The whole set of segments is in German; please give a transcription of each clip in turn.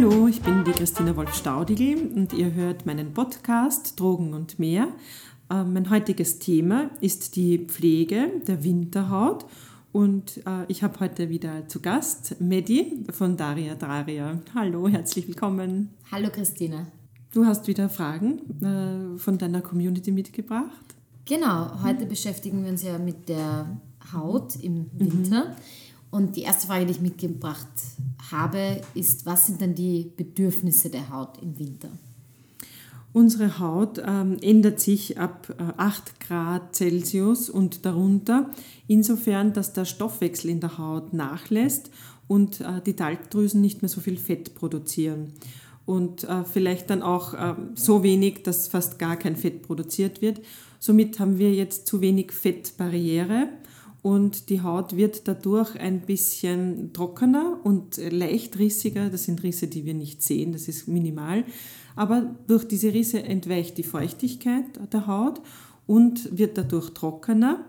Hallo, ich bin die Christina Wolf-Staudigl und ihr hört meinen Podcast Drogen und mehr. Äh, mein heutiges Thema ist die Pflege der Winterhaut und äh, ich habe heute wieder zu Gast Medi von Daria Daria. Hallo, herzlich willkommen. Hallo Christina. Du hast wieder Fragen äh, von deiner Community mitgebracht. Genau, heute beschäftigen wir uns ja mit der Haut im Winter. Mhm. Und die erste Frage, die ich mitgebracht habe, ist, was sind denn die Bedürfnisse der Haut im Winter? Unsere Haut ähm, ändert sich ab äh, 8 Grad Celsius und darunter, insofern, dass der Stoffwechsel in der Haut nachlässt und äh, die Talgdrüsen nicht mehr so viel Fett produzieren. Und äh, vielleicht dann auch äh, so wenig, dass fast gar kein Fett produziert wird. Somit haben wir jetzt zu wenig Fettbarriere und die Haut wird dadurch ein bisschen trockener und leicht rissiger. Das sind Risse, die wir nicht sehen, das ist minimal. Aber durch diese Risse entweicht die Feuchtigkeit der Haut und wird dadurch trockener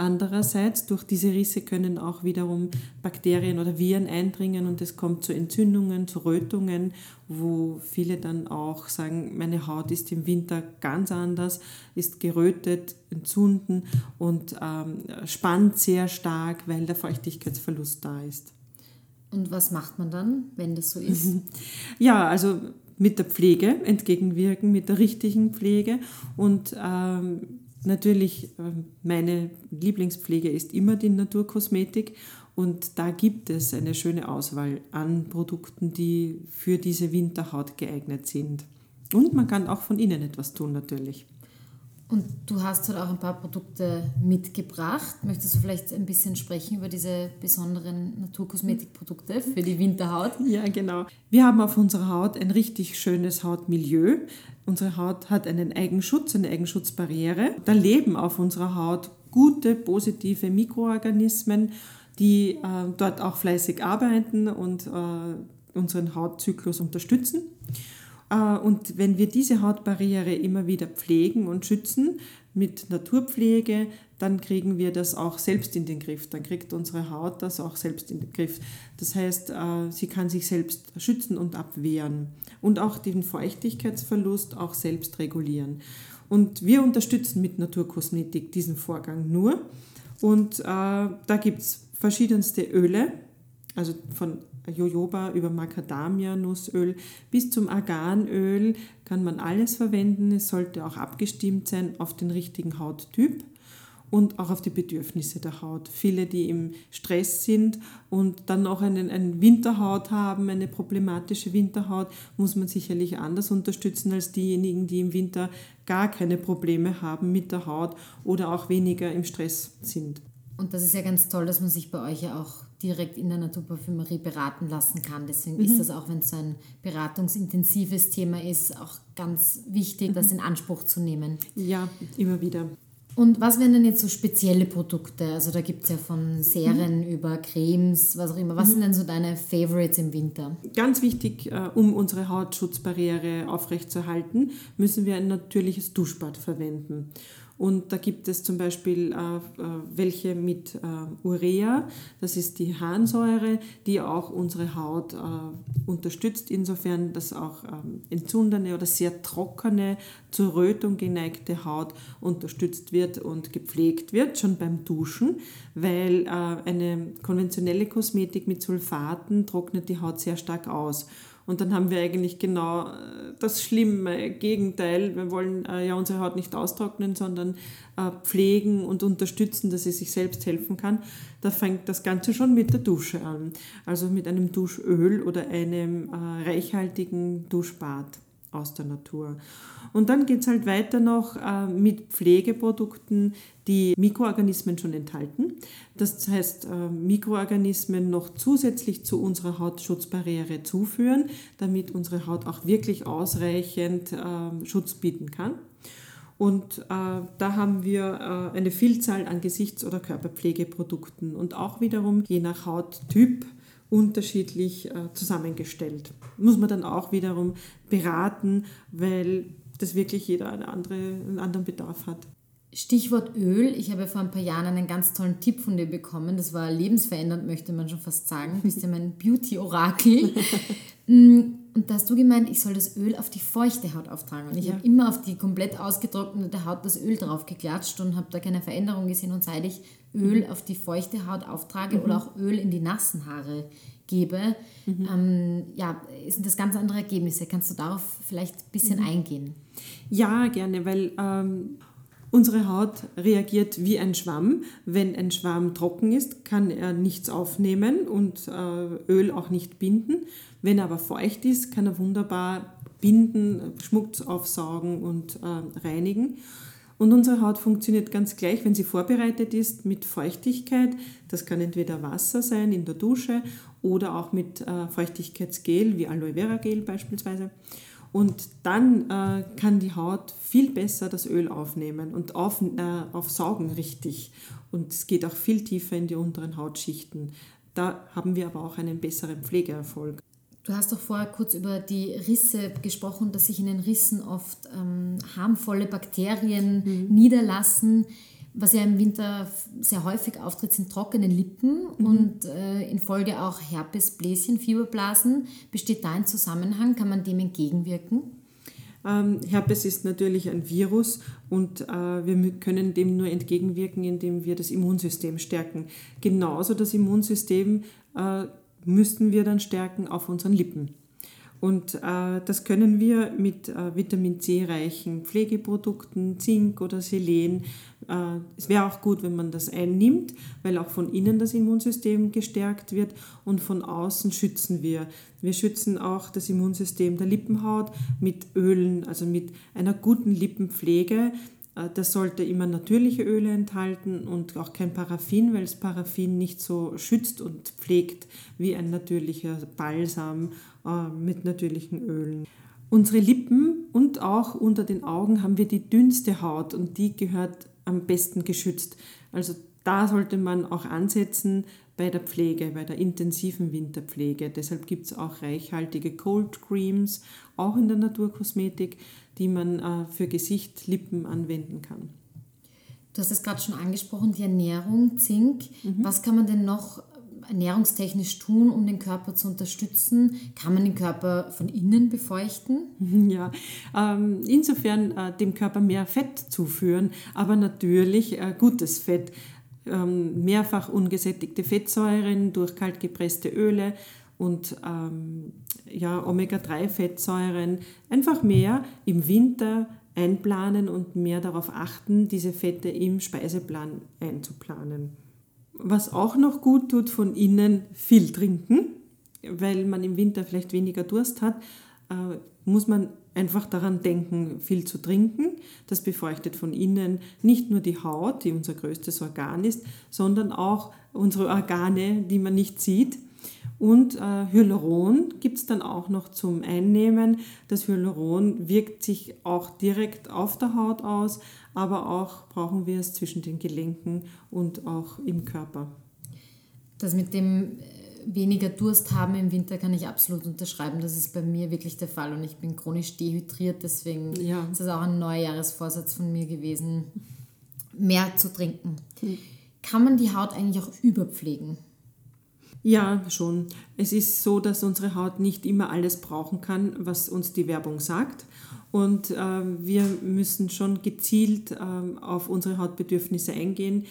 Andererseits, durch diese Risse können auch wiederum Bakterien oder Viren eindringen und es kommt zu Entzündungen, zu Rötungen, wo viele dann auch sagen, meine Haut ist im Winter ganz anders, ist gerötet, entzünden und ähm, spannt sehr stark, weil der Feuchtigkeitsverlust da ist. Und was macht man dann, wenn das so ist? Ja, also mit der Pflege entgegenwirken, mit der richtigen Pflege und ähm, Natürlich, meine Lieblingspflege ist immer die Naturkosmetik und da gibt es eine schöne Auswahl an Produkten, die für diese Winterhaut geeignet sind. Und man kann auch von innen etwas tun natürlich. Und du hast halt auch ein paar Produkte mitgebracht. Möchtest du vielleicht ein bisschen sprechen über diese besonderen Naturkosmetikprodukte für die Winterhaut? Ja, genau. Wir haben auf unserer Haut ein richtig schönes Hautmilieu. Unsere Haut hat einen Eigenschutz, eine Eigenschutzbarriere. Da leben auf unserer Haut gute, positive Mikroorganismen, die äh, dort auch fleißig arbeiten und äh, unseren Hautzyklus unterstützen. Äh, und wenn wir diese Hautbarriere immer wieder pflegen und schützen mit Naturpflege, dann kriegen wir das auch selbst in den Griff. Dann kriegt unsere Haut das auch selbst in den Griff. Das heißt, äh, sie kann sich selbst schützen und abwehren und auch den Feuchtigkeitsverlust auch selbst regulieren. Und wir unterstützen mit Naturkosmetik diesen Vorgang nur. Und äh, da gibt es verschiedenste Öle, also von Jojoba über Macadamia-Nussöl bis zum Arganöl kann man alles verwenden. Es sollte auch abgestimmt sein auf den richtigen Hauttyp und auch auf die Bedürfnisse der Haut. Viele, die im Stress sind und dann einen, eine Winterhaut haben, eine problematische Winterhaut, muss man sicherlich anders unterstützen als diejenigen, die im Winter gar keine Probleme haben mit der Haut oder auch weniger im Stress sind. Und das ist ja ganz toll, dass man sich bei euch ja auch direkt in der Naturparfümerie beraten lassen kann. Deswegen mhm. ist das auch, wenn es so ein beratungsintensives Thema ist, auch ganz wichtig, mhm. das in Anspruch zu nehmen. Ja, immer wieder. Und was wären denn jetzt so spezielle Produkte? Also da gibt es ja von Serien mhm. über Cremes, was auch immer. Was mhm. sind denn so deine Favorites im Winter? Ganz wichtig, äh, um unsere Hautschutzbarriere aufrechtzuerhalten, müssen wir ein natürliches Duschbad verwenden. Und da gibt es zum Beispiel äh, äh, welche mit äh, Urea, das ist die Harnsäure, die auch unsere Haut unterstützt, insofern dass auch ähm, entzündende oder sehr trockene, zur Rötung geneigte Haut unterstützt wird und gepflegt wird, schon beim Duschen, weil eine konventionelle Kosmetik mit Sulfaten trocknet die Haut sehr stark aus. Und dann haben wir eigentlich genau äh, das schlimme Gegenteil. Wir wollen äh, ja unsere Haut nicht austrocknen, sondern äh, pflegen und unterstützen, dass sie sich selbst helfen kann. Da fängt das Ganze schon mit der Dusche an. Also mit einem Duschöl oder einem reichhaltigen Duschbad aus der Natur. Und dann geht es halt weiter noch äh, mit Pflegeprodukten, die Mikroorganismen schon enthalten. Das heißt, äh, Mikroorganismen noch zusätzlich zu unserer Hautschutzbarriere zuführen, damit unsere Haut auch wirklich ausreichend äh, Schutz bieten kann. Und äh, da haben wir äh, eine Vielzahl an Gesichts- oder Körperpflegeprodukten und auch wiederum je nach Hauttyp unterschiedlich äh, zusammengestellt. Muss man dann auch wiederum beraten, weil das wirklich jeder eine andere, einen anderen Bedarf hat. Stichwort Öl. Ich habe vor ein paar Jahren einen ganz tollen Tipp von dir bekommen. Das war lebensverändernd, möchte man schon fast sagen. Du bist ja mein Beauty-Orakel. Und da hast du gemeint, ich soll das Öl auf die feuchte Haut auftragen. Und ich ja. habe immer auf die komplett ausgetrocknete Haut das Öl drauf geklatscht und habe da keine Veränderung gesehen. Und seit ich Öl mhm. auf die feuchte Haut auftrage mhm. oder auch Öl in die nassen Haare gebe, mhm. ähm, ja, sind das ganz andere Ergebnisse. Kannst du darauf vielleicht ein bisschen mhm. eingehen? Ja, gerne, weil ähm, Unsere Haut reagiert wie ein Schwamm. Wenn ein Schwamm trocken ist, kann er nichts aufnehmen und äh, Öl auch nicht binden. Wenn er aber feucht ist, kann er wunderbar binden, Schmutz aufsaugen und äh, reinigen. Und unsere Haut funktioniert ganz gleich, wenn sie vorbereitet ist mit Feuchtigkeit. Das kann entweder Wasser sein in der Dusche oder auch mit äh, Feuchtigkeitsgel wie Aloe Vera Gel beispielsweise. Und dann äh, kann die Haut viel besser das Öl aufnehmen und auf, äh, aufsaugen richtig. Und es geht auch viel tiefer in die unteren Hautschichten. Da haben wir aber auch einen besseren Pflegeerfolg. Du hast doch vorher kurz über die Risse gesprochen, dass sich in den Rissen oft ähm, harmvolle Bakterien mhm. niederlassen was ja im Winter sehr häufig auftritt, sind trockene Lippen mhm. und äh, in Folge auch Herpesbläschen, Fieberblasen. Besteht da ein Zusammenhang? Kann man dem entgegenwirken? Ähm, Herpes ist natürlich ein Virus und äh, wir können dem nur entgegenwirken, indem wir das Immunsystem stärken. Genauso das Immunsystem äh, müssten wir dann stärken auf unseren Lippen. Und äh, das können wir mit äh, Vitamin C reichen Pflegeprodukten, Zink oder Selen. Äh, es wäre auch gut, wenn man das einnimmt, weil auch von innen das Immunsystem gestärkt wird und von außen schützen wir. Wir schützen auch das Immunsystem der Lippenhaut mit Ölen, also mit einer guten Lippenpflege. Äh, das sollte immer natürliche Öle enthalten und auch kein Paraffin, weil das Paraffin nicht so schützt und pflegt wie ein natürlicher Balsam äh, mit natürlichen Ölen. Unsere Lippen und auch unter den Augen haben wir die dünnste Haut und die gehört am besten geschützt. Also da sollte man auch ansetzen bei der Pflege, bei der intensiven Winterpflege. Deshalb gibt es auch reichhaltige Cold Creams, auch in der Naturkosmetik, die man äh, für Gesicht, Lippen anwenden kann. Du hast es gerade schon angesprochen, die Ernährung, Zink. Mhm. Was kann man denn noch ernährungstechnisch tun, um den Körper zu unterstützen? Kann man den Körper von innen befeuchten? Ja, ähm, insofern äh, dem Körper mehr Fett zuführen, aber natürlich äh, gutes Fett. Ähm, mehrfach ungesättigte Fettsäuren durch kaltgepresste Öle und ähm, ja, Omega-3-Fettsäuren einfach mehr im Winter einplanen und mehr darauf achten, diese Fette im Speiseplan einzuplanen. Was auch noch gut tut von innen, viel trinken, weil man im Winter vielleicht weniger Durst hat, äh, muss man einfach daran denken, viel zu trinken. Das befeuchtet von innen nicht nur die Haut, die unser größtes Organ ist, sondern auch unsere Organe, die man nicht sieht. Und äh, Hyaluron gibt es dann auch noch zum Einnehmen. Das Hyaluron wirkt sich auch direkt auf der Haut aus, aber auch brauchen wir es zwischen den Gelenken und auch im Körper. Das mit dem äh, weniger Durst haben im Winter kann ich absolut unterschreiben. Das ist bei mir wirklich der Fall und ich bin chronisch dehydriert. Deswegen ja. ist das auch ein Neujahresvorsatz von mir gewesen, mehr zu trinken. Mhm. Kann man die Haut eigentlich auch überpflegen? Ja, schon. Es ist so, dass unsere Haut nicht immer alles brauchen kann, was uns die Werbung sagt. Und äh, wir müssen schon gezielt äh, auf unsere Hautbedürfnisse eingehen.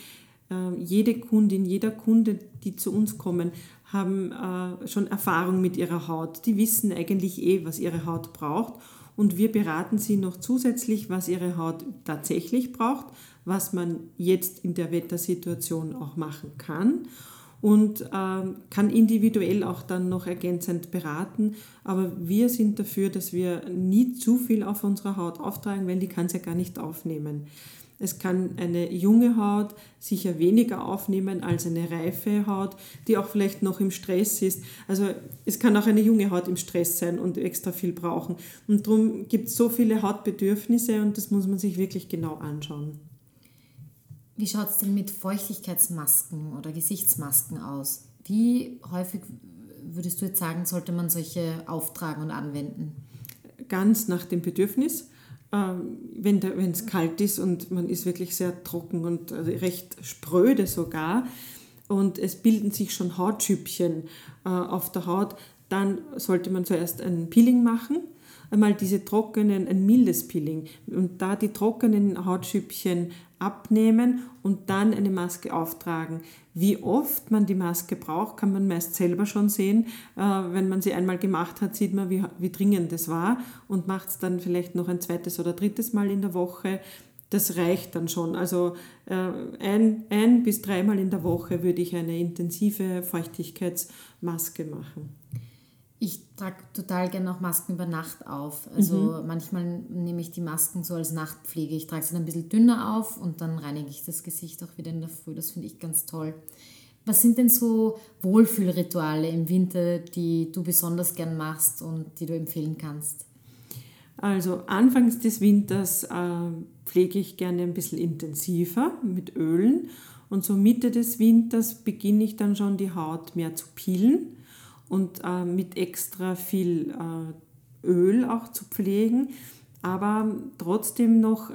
Äh, jede Kundin, jeder Kunde, die zu uns kommen, haben äh, schon Erfahrung mit ihrer Haut. Die wissen eigentlich eh, was ihre Haut braucht. Und wir beraten sie noch zusätzlich, was ihre Haut tatsächlich braucht, was man jetzt in der Wettersituation auch machen kann und äh, kann individuell auch dann noch ergänzend beraten. Aber wir sind dafür, dass wir nie zu viel auf unserer Haut auftragen, weil die kann es ja gar nicht aufnehmen. Es kann eine junge Haut sicher weniger aufnehmen als eine reife Haut, die auch vielleicht noch im Stress ist. Also es kann auch eine junge Haut im Stress sein und extra viel brauchen. Und darum gibt es so viele Hautbedürfnisse und das muss man sich wirklich genau anschauen. Wie schaut es denn mit Feuchtigkeitsmasken oder Gesichtsmasken aus? Wie häufig würdest du jetzt sagen, sollte man solche auftragen und anwenden? Ganz nach dem Bedürfnis. Ähm, wenn es kalt ist und man ist wirklich sehr trocken und also recht spröde sogar und es bilden sich schon Hautschüppchen äh, auf der Haut, dann sollte man zuerst ein Peeling machen. Einmal diese trockenen, ein mildes Peeling und da die trockenen Hautschüppchen abnehmen und dann eine Maske auftragen. Wie oft man die Maske braucht, kann man meist selber schon sehen. Äh, wenn man sie einmal gemacht hat, sieht man, wie, wie dringend das war und macht es dann vielleicht noch ein zweites oder drittes Mal in der Woche. Das reicht dann schon. Also äh, ein, ein bis dreimal in der Woche würde ich eine intensive Feuchtigkeitsmaske machen. Ich trage total gerne auch Masken über Nacht auf. Also mhm. manchmal nehme ich die Masken so als Nachtpflege. Ich trage sie dann ein bisschen dünner auf und dann reinige ich das Gesicht auch wieder in der Früh. Das finde ich ganz toll. Was sind denn so Wohlfühlrituale im Winter, die du besonders gern machst und die du empfehlen kannst? Also anfangs des Winters äh, pflege ich gerne ein bisschen intensiver mit Ölen und so Mitte des Winters beginne ich dann schon die Haut mehr zu peelen und äh, mit extra viel äh, Öl auch zu pflegen, aber trotzdem noch äh,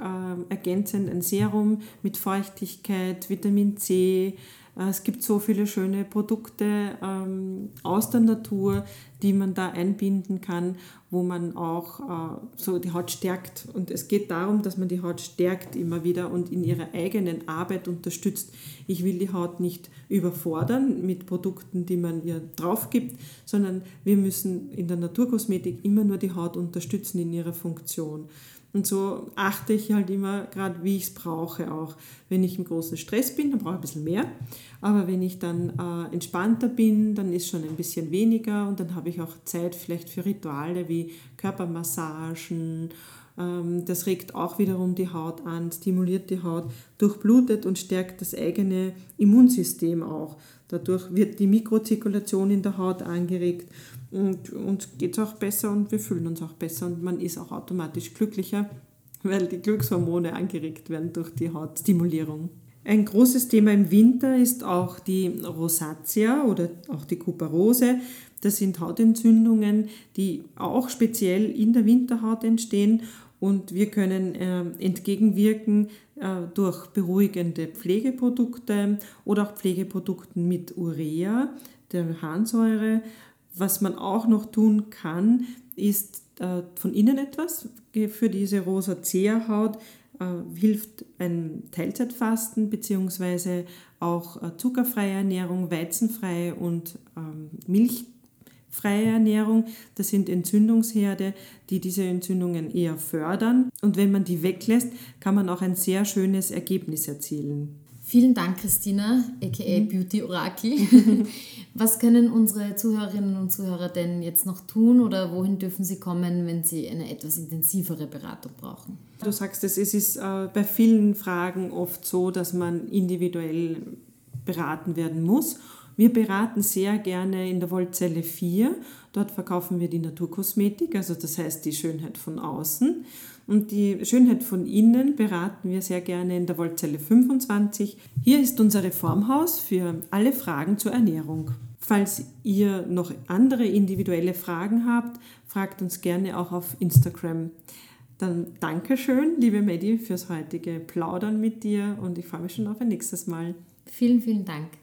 ergänzend ein Serum mit Feuchtigkeit, Vitamin C. Äh, es gibt so viele schöne Produkte ähm, aus der Natur, die man da einbinden kann, wo man auch äh, so die Haut stärkt. Und es geht darum, dass man die Haut stärkt immer wieder und in ihrer eigenen Arbeit unterstützt. Ich will die Haut nicht überfordern mit Produkten, die man ihr drauf gibt, sondern wir müssen in der Naturkosmetik immer nur die Haut unterstützen in ihrer Funktion. Und so achte ich halt immer gerade, wie ich es brauche auch. Wenn ich im großen Stress bin, dann brauche ich ein bisschen mehr. Aber wenn ich dann äh, entspannter bin, dann ist schon ein bisschen weniger und dann habe ich auch Zeit vielleicht für Rituale wie Körpermassagen. Ähm, das regt auch wiederum die Haut an, stimuliert die Haut, durchblutet und stärkt das eigene Immunsystem auch. Dadurch wird die Mikrozirkulation in der Haut angeregt und uns geht es auch besser und wir fühlen uns auch besser und man ist auch automatisch glücklicher, weil die Glückshormone angeregt werden durch die Hautstimulierung. Ein großes Thema im Winter ist auch die Rosatia oder auch die Kuparose. Das sind Hautentzündungen, die auch speziell in der Winterhaut entstehen und wir können äh, entgegenwirken äh, durch beruhigende Pflegeprodukte oder auch Pflegeprodukten mit Urea, der Harnsäure was man auch noch tun kann, ist äh, von innen etwas. Für diese Rosacea-Haut äh, hilft ein Teilzeitfasten bzw. auch äh, zuckerfreie Ernährung, weizenfreie und ähm, milchfreie Ernährung. Das sind Entzündungsherde, die diese Entzündungen eher fördern. Und wenn man die weglässt, kann man auch ein sehr schönes Ergebnis erzielen. Vielen Dank, Christina, aka mhm. Beauty Orakel. Was können unsere Zuhörerinnen und Zuhörer denn jetzt noch tun oder wohin dürfen sie kommen, wenn sie eine etwas intensivere Beratung brauchen? Du sagst es, es ist äh, bei vielen Fragen oft so, dass man individuell beraten werden muss. Wir beraten sehr gerne in der Voltzelle 4. Dort verkaufen wir die Naturkosmetik, also das heißt die Schönheit von außen. Und die Schönheit von innen beraten wir sehr gerne in der Voltzelle 25. Hier ist unser Reformhaus für alle Fragen zur Ernährung. Falls ihr noch andere individuelle Fragen habt, fragt uns gerne auch auf Instagram. Dann Dankeschön, liebe Medi, fürs heutige Plaudern mit dir und ich freue mich schon auf ein nächstes Mal. Vielen, vielen Dank.